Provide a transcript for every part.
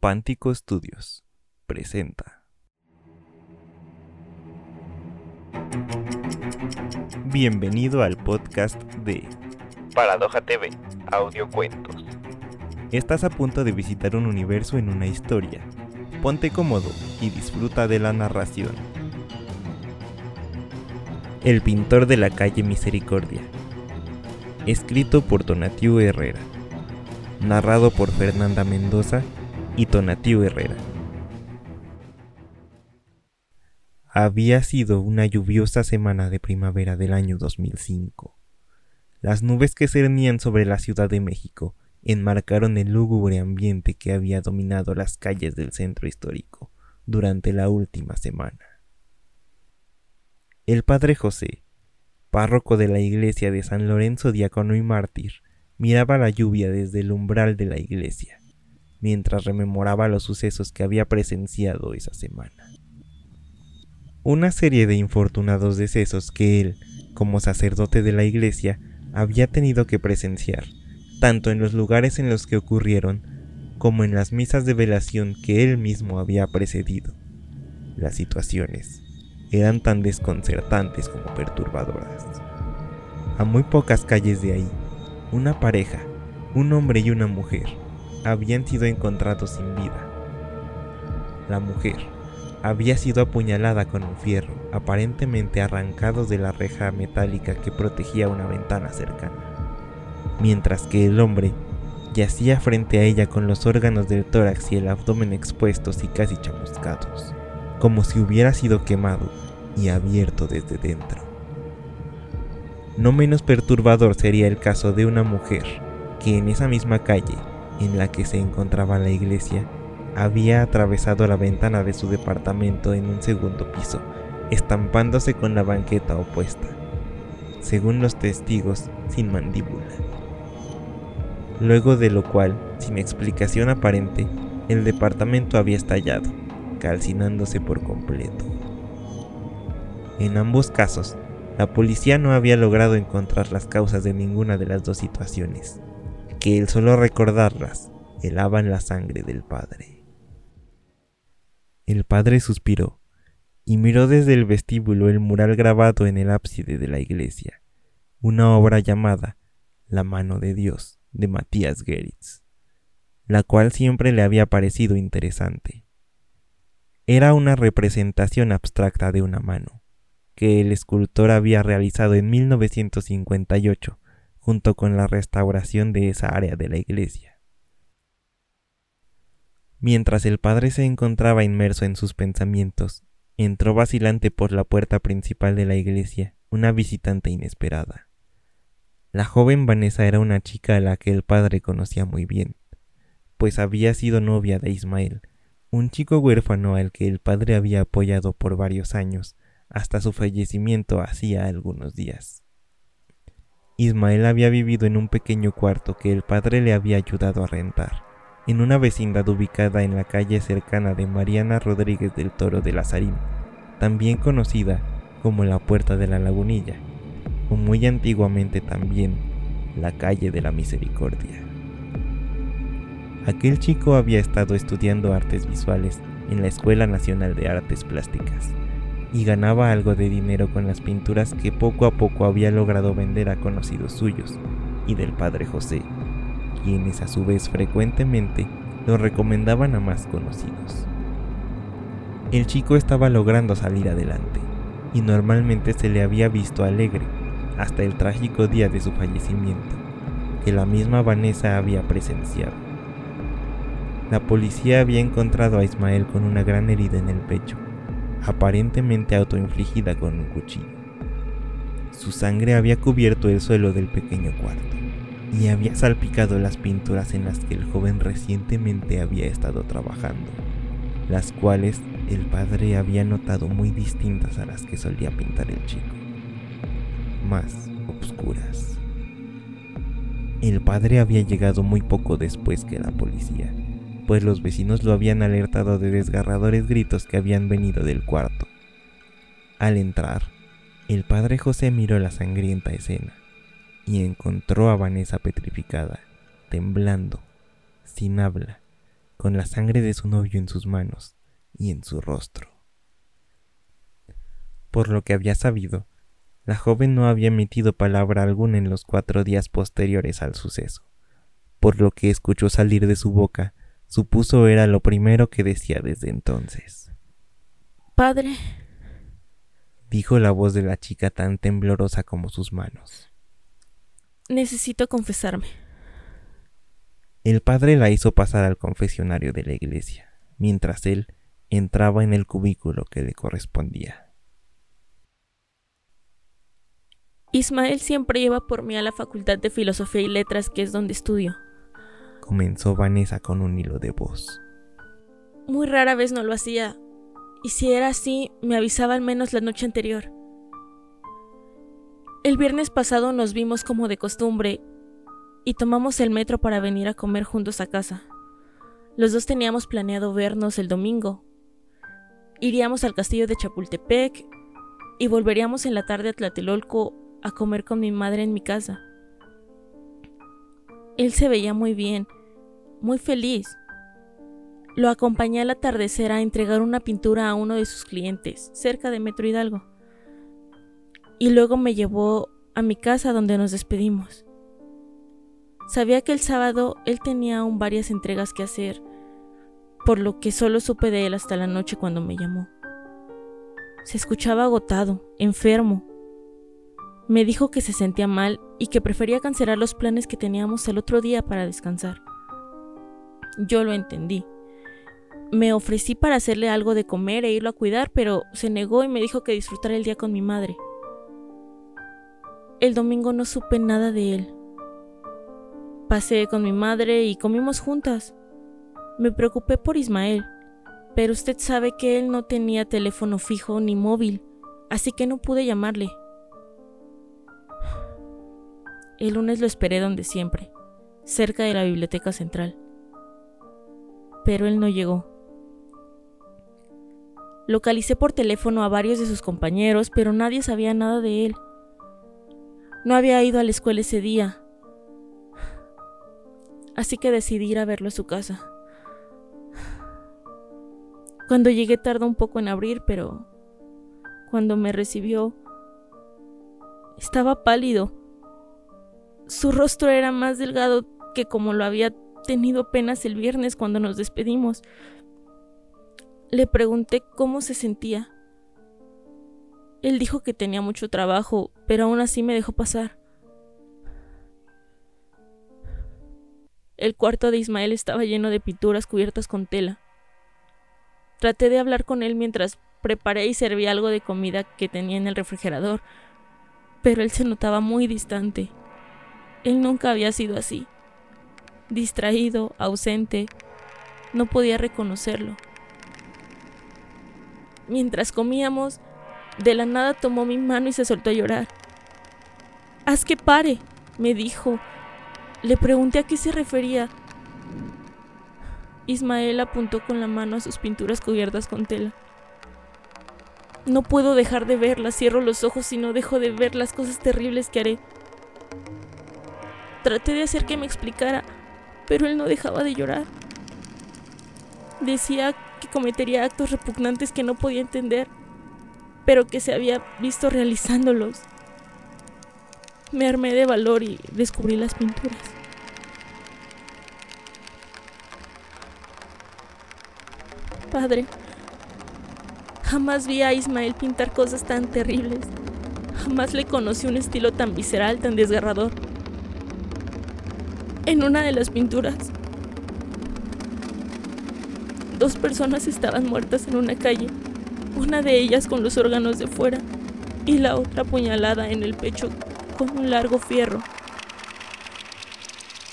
Pántico Studios presenta. Bienvenido al podcast de Paradoja TV, Audiocuentos. Estás a punto de visitar un universo en una historia. Ponte cómodo y disfruta de la narración. El pintor de la calle Misericordia. Escrito por Tonatiu Herrera. Narrado por Fernanda Mendoza y Herrera. Había sido una lluviosa semana de primavera del año 2005. Las nubes que cernían sobre la Ciudad de México enmarcaron el lúgubre ambiente que había dominado las calles del centro histórico durante la última semana. El padre José, párroco de la iglesia de San Lorenzo Diácono y Mártir, miraba la lluvia desde el umbral de la iglesia mientras rememoraba los sucesos que había presenciado esa semana. Una serie de infortunados decesos que él, como sacerdote de la iglesia, había tenido que presenciar, tanto en los lugares en los que ocurrieron, como en las misas de velación que él mismo había precedido. Las situaciones eran tan desconcertantes como perturbadoras. A muy pocas calles de ahí, una pareja, un hombre y una mujer, habían sido encontrados sin vida. La mujer había sido apuñalada con un fierro, aparentemente arrancado de la reja metálica que protegía una ventana cercana, mientras que el hombre yacía frente a ella con los órganos del tórax y el abdomen expuestos y casi chamuscados, como si hubiera sido quemado y abierto desde dentro. No menos perturbador sería el caso de una mujer que en esa misma calle en la que se encontraba la iglesia, había atravesado la ventana de su departamento en un segundo piso, estampándose con la banqueta opuesta, según los testigos, sin mandíbula. Luego de lo cual, sin explicación aparente, el departamento había estallado, calcinándose por completo. En ambos casos, la policía no había logrado encontrar las causas de ninguna de las dos situaciones que el solo recordarlas helaban la sangre del padre. El padre suspiró y miró desde el vestíbulo el mural grabado en el ábside de la iglesia, una obra llamada La mano de Dios de Matías Geritz, la cual siempre le había parecido interesante. Era una representación abstracta de una mano, que el escultor había realizado en 1958 junto con la restauración de esa área de la iglesia. Mientras el padre se encontraba inmerso en sus pensamientos, entró vacilante por la puerta principal de la iglesia una visitante inesperada. La joven Vanessa era una chica a la que el padre conocía muy bien, pues había sido novia de Ismael, un chico huérfano al que el padre había apoyado por varios años, hasta su fallecimiento hacía algunos días. Ismael había vivido en un pequeño cuarto que el padre le había ayudado a rentar, en una vecindad ubicada en la calle cercana de Mariana Rodríguez del Toro de Lazarín, también conocida como la Puerta de la Lagunilla, o muy antiguamente también la calle de la Misericordia. Aquel chico había estado estudiando artes visuales en la Escuela Nacional de Artes Plásticas y ganaba algo de dinero con las pinturas que poco a poco había logrado vender a conocidos suyos y del padre José, quienes a su vez frecuentemente lo recomendaban a más conocidos. El chico estaba logrando salir adelante y normalmente se le había visto alegre hasta el trágico día de su fallecimiento, que la misma Vanessa había presenciado. La policía había encontrado a Ismael con una gran herida en el pecho aparentemente autoinfligida con un cuchillo. Su sangre había cubierto el suelo del pequeño cuarto y había salpicado las pinturas en las que el joven recientemente había estado trabajando, las cuales el padre había notado muy distintas a las que solía pintar el chico, más oscuras. El padre había llegado muy poco después que la policía pues los vecinos lo habían alertado de desgarradores gritos que habían venido del cuarto. Al entrar, el padre José miró la sangrienta escena y encontró a Vanessa petrificada, temblando, sin habla, con la sangre de su novio en sus manos y en su rostro. Por lo que había sabido, la joven no había emitido palabra alguna en los cuatro días posteriores al suceso, por lo que escuchó salir de su boca, supuso era lo primero que decía desde entonces. Padre, dijo la voz de la chica tan temblorosa como sus manos. Necesito confesarme. El padre la hizo pasar al confesionario de la iglesia, mientras él entraba en el cubículo que le correspondía. Ismael siempre lleva por mí a la Facultad de Filosofía y Letras, que es donde estudio. Comenzó Vanessa con un hilo de voz. Muy rara vez no lo hacía, y si era así, me avisaba al menos la noche anterior. El viernes pasado nos vimos como de costumbre y tomamos el metro para venir a comer juntos a casa. Los dos teníamos planeado vernos el domingo. Iríamos al castillo de Chapultepec y volveríamos en la tarde a Tlatelolco a comer con mi madre en mi casa. Él se veía muy bien, muy feliz. Lo acompañé al atardecer a entregar una pintura a uno de sus clientes, cerca de Metro Hidalgo. Y luego me llevó a mi casa donde nos despedimos. Sabía que el sábado él tenía aún varias entregas que hacer, por lo que solo supe de él hasta la noche cuando me llamó. Se escuchaba agotado, enfermo. Me dijo que se sentía mal y que prefería cancelar los planes que teníamos el otro día para descansar. Yo lo entendí. Me ofrecí para hacerle algo de comer e irlo a cuidar, pero se negó y me dijo que disfrutara el día con mi madre. El domingo no supe nada de él. Pasé con mi madre y comimos juntas. Me preocupé por Ismael, pero usted sabe que él no tenía teléfono fijo ni móvil, así que no pude llamarle. El lunes lo esperé donde siempre, cerca de la biblioteca central. Pero él no llegó. Localicé por teléfono a varios de sus compañeros, pero nadie sabía nada de él. No había ido a la escuela ese día, así que decidí ir a verlo a su casa. Cuando llegué tardó un poco en abrir, pero cuando me recibió estaba pálido. Su rostro era más delgado que como lo había tenido apenas el viernes cuando nos despedimos. Le pregunté cómo se sentía. Él dijo que tenía mucho trabajo, pero aún así me dejó pasar. El cuarto de Ismael estaba lleno de pinturas cubiertas con tela. Traté de hablar con él mientras preparé y serví algo de comida que tenía en el refrigerador, pero él se notaba muy distante. Él nunca había sido así. Distraído, ausente, no podía reconocerlo. Mientras comíamos, de la nada tomó mi mano y se soltó a llorar. Haz que pare, me dijo. Le pregunté a qué se refería. Ismael apuntó con la mano a sus pinturas cubiertas con tela. No puedo dejar de verlas, cierro los ojos y no dejo de ver las cosas terribles que haré. Traté de hacer que me explicara, pero él no dejaba de llorar. Decía que cometería actos repugnantes que no podía entender, pero que se había visto realizándolos. Me armé de valor y descubrí las pinturas. Padre, jamás vi a Ismael pintar cosas tan terribles. Jamás le conocí un estilo tan visceral, tan desgarrador. En una de las pinturas, Dos personas estaban muertas en una calle, una de ellas con los órganos de fuera y la otra apuñalada en el pecho con un largo fierro.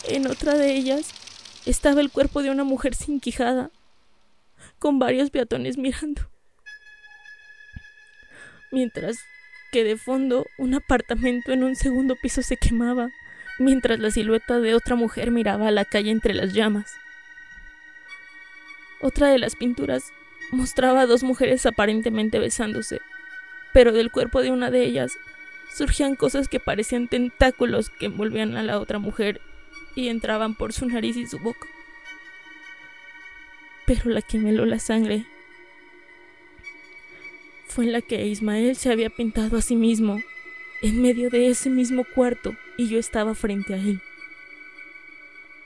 En otra de ellas estaba el cuerpo de una mujer sin quijada, con varios peatones mirando. Mientras que de fondo un apartamento en un segundo piso se quemaba, mientras la silueta de otra mujer miraba a la calle entre las llamas. Otra de las pinturas mostraba a dos mujeres aparentemente besándose, pero del cuerpo de una de ellas surgían cosas que parecían tentáculos que envolvían a la otra mujer y entraban por su nariz y su boca. pero la que me heló la sangre fue la que Ismael se había pintado a sí mismo en medio de ese mismo cuarto y yo estaba frente a él.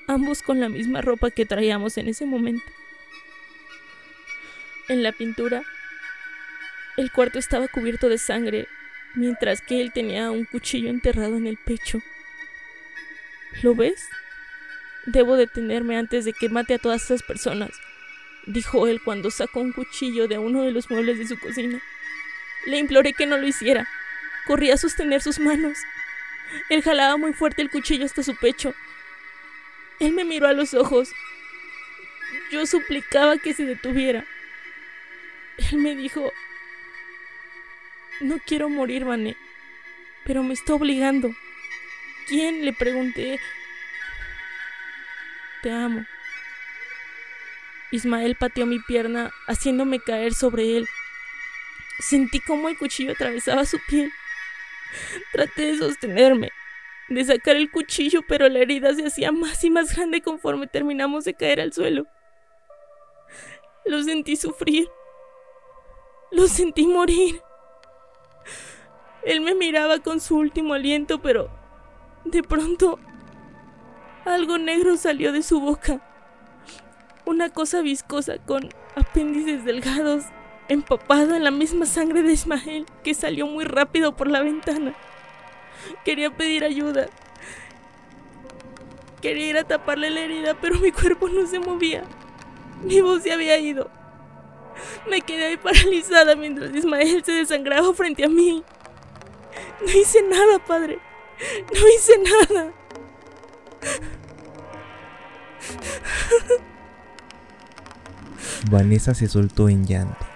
Ambos con la misma ropa que traíamos en ese momento. En la pintura, el cuarto estaba cubierto de sangre, mientras que él tenía un cuchillo enterrado en el pecho. ¿Lo ves? Debo detenerme antes de que mate a todas esas personas, dijo él cuando sacó un cuchillo de uno de los muebles de su cocina. Le imploré que no lo hiciera. Corrí a sostener sus manos. Él jalaba muy fuerte el cuchillo hasta su pecho. Él me miró a los ojos. Yo suplicaba que se detuviera. Él me dijo, no quiero morir, Vané, pero me está obligando. ¿Quién? Le pregunté. Te amo. Ismael pateó mi pierna, haciéndome caer sobre él. Sentí como el cuchillo atravesaba su piel. Traté de sostenerme, de sacar el cuchillo, pero la herida se hacía más y más grande conforme terminamos de caer al suelo. Lo sentí sufrir. Lo sentí morir. Él me miraba con su último aliento, pero de pronto algo negro salió de su boca. Una cosa viscosa con apéndices delgados empapado en la misma sangre de Ismael, que salió muy rápido por la ventana. Quería pedir ayuda. Quería ir a taparle la herida, pero mi cuerpo no se movía. Mi voz se había ido. Me quedé ahí paralizada mientras Ismael se desangraba frente a mí. No hice nada, padre. No hice nada. Vanessa se soltó en llanto.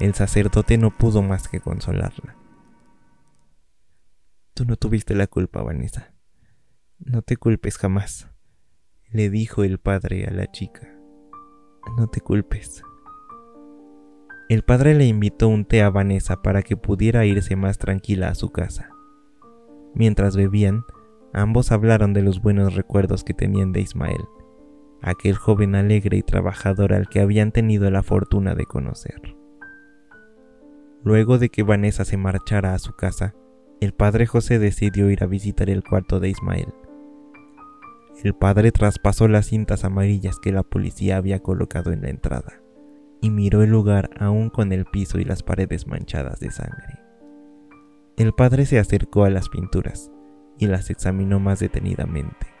El sacerdote no pudo más que consolarla. Tú no tuviste la culpa, Vanessa. No te culpes jamás, le dijo el padre a la chica. No te culpes. El padre le invitó un té a Vanessa para que pudiera irse más tranquila a su casa. Mientras bebían, ambos hablaron de los buenos recuerdos que tenían de Ismael, aquel joven alegre y trabajador al que habían tenido la fortuna de conocer. Luego de que Vanessa se marchara a su casa, el padre José decidió ir a visitar el cuarto de Ismael. El padre traspasó las cintas amarillas que la policía había colocado en la entrada y miró el lugar aún con el piso y las paredes manchadas de sangre. El padre se acercó a las pinturas y las examinó más detenidamente.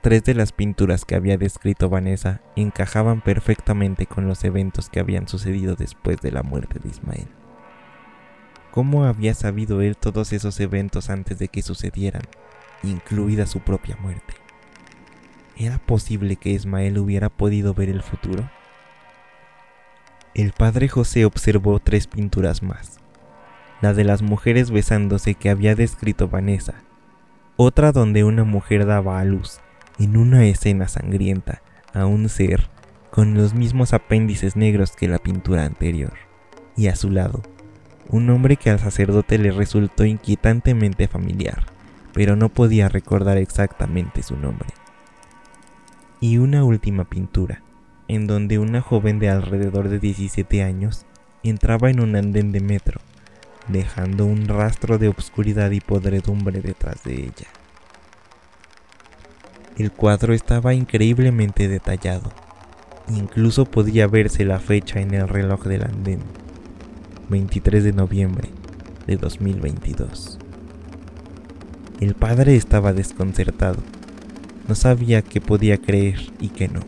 Tres de las pinturas que había descrito Vanessa encajaban perfectamente con los eventos que habían sucedido después de la muerte de Ismael. ¿Cómo había sabido él todos esos eventos antes de que sucedieran, incluida su propia muerte? ¿Era posible que Ismael hubiera podido ver el futuro? El padre José observó tres pinturas más. La de las mujeres besándose que había descrito Vanessa, otra donde una mujer daba a luz en una escena sangrienta a un ser con los mismos apéndices negros que la pintura anterior, y a su lado, un hombre que al sacerdote le resultó inquietantemente familiar, pero no podía recordar exactamente su nombre. Y una última pintura, en donde una joven de alrededor de 17 años entraba en un andén de metro, dejando un rastro de obscuridad y podredumbre detrás de ella. El cuadro estaba increíblemente detallado. Incluso podía verse la fecha en el reloj del andén. 23 de noviembre de 2022. El padre estaba desconcertado. No sabía qué podía creer y qué no.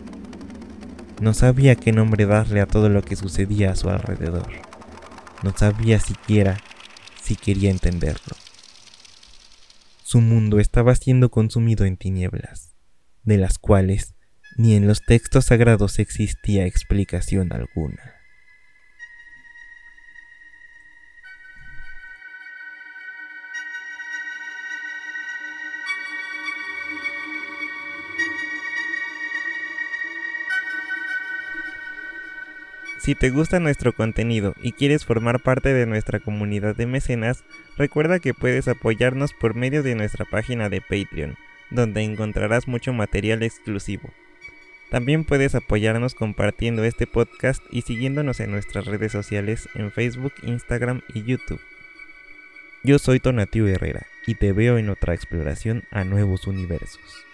No sabía qué nombre darle a todo lo que sucedía a su alrededor. No sabía siquiera si quería entenderlo. Su mundo estaba siendo consumido en tinieblas de las cuales ni en los textos sagrados existía explicación alguna. Si te gusta nuestro contenido y quieres formar parte de nuestra comunidad de mecenas, recuerda que puedes apoyarnos por medio de nuestra página de Patreon donde encontrarás mucho material exclusivo. También puedes apoyarnos compartiendo este podcast y siguiéndonos en nuestras redes sociales en Facebook, Instagram y YouTube. Yo soy Tonatiuh Herrera y te veo en otra exploración a nuevos universos.